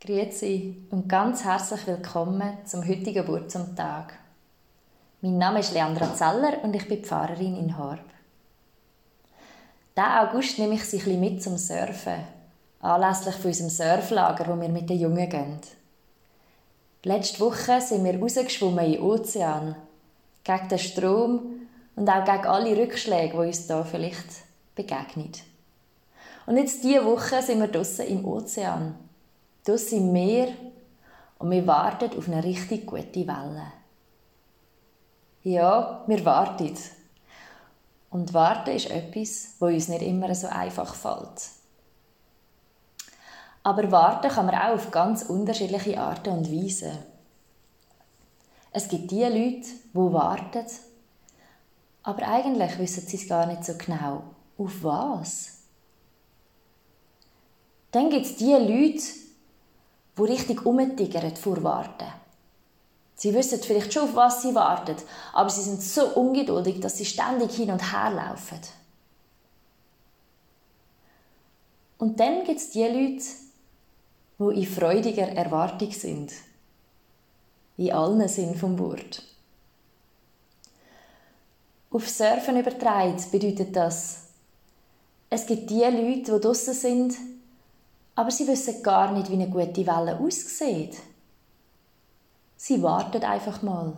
Grüezi und ganz herzlich willkommen zum heutigen Wort zum Tag. Mein Name ist Leandra Zeller und ich bin Pfarrerin in Horb. Diesen August nehme ich Sie ein mit zum Surfen, anlässlich von unserem Surflager, wo wir mit den Jungen gehen. Letzte Woche sind wir rausgeschwommen in den Ozean, gegen den Strom und auch gegen alle Rückschläge, die uns hier vielleicht begegnen. Und jetzt diese Woche sind wir draußen im Ozean das im Meer und wir warten auf eine richtig gute Welle. Ja, wir warten. Und warten ist etwas, wo uns nicht immer so einfach fällt. Aber warten kann man auch auf ganz unterschiedliche Arten und Weisen. Es gibt die Leute, die warten, aber eigentlich wissen sie es gar nicht so genau. Auf was? Dann gibt es die Leute, die richtig umtigern vor Warten. Sie wissen vielleicht schon, auf was sie warten, aber sie sind so ungeduldig, dass sie ständig hin und her laufen. Und dann gibt es die Leute, die in freudiger Erwartung sind. In allen Sinn vom Wort. Auf Surfen übertragen bedeutet das, es gibt die Leute, die draussen sind, aber sie wissen gar nicht, wie eine gute Welle aussieht. Sie warten einfach mal.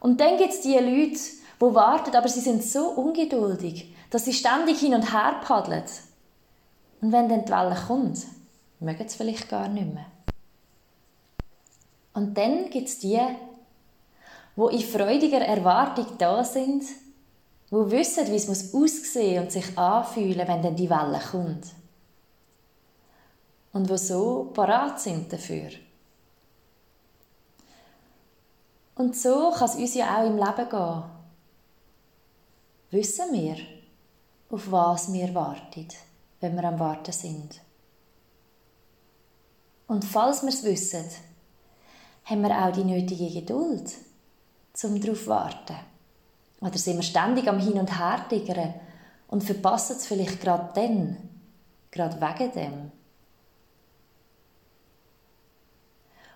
Und dann gibt es die Leute, die warten, aber sie sind so ungeduldig, dass sie ständig hin und her paddeln. Und wenn dann die Welle kommt, mögen sie vielleicht gar nicht mehr. Und dann gibt es die, die in freudiger Erwartung da sind, die wissen, wie es aussehen und sich anfühlen, wenn dann die Welle kommt und die so parat sind dafür. Und so kann es uns ja auch im Leben gehen. Wissen wir, auf was wir warten, wenn wir am Warten sind? Und falls wir es wissen, haben wir auch die nötige Geduld, zum darauf warten. Oder sind wir ständig am Hin und Her und verpassen es vielleicht gerade dann, gerade wegen dem.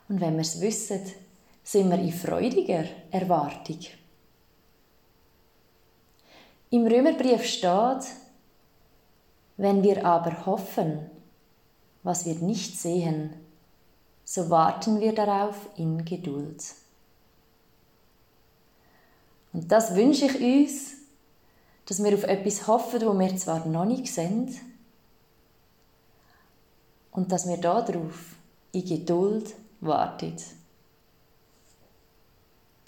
Und wenn wir es wissen, sind wir in freudiger Erwartung. Im Römerbrief steht, wenn wir aber hoffen, was wir nicht sehen, so warten wir darauf in Geduld. Und das wünsche ich uns, dass wir auf etwas hoffen, wo wir zwar noch nicht sind, und dass wir darauf in Geduld wartet.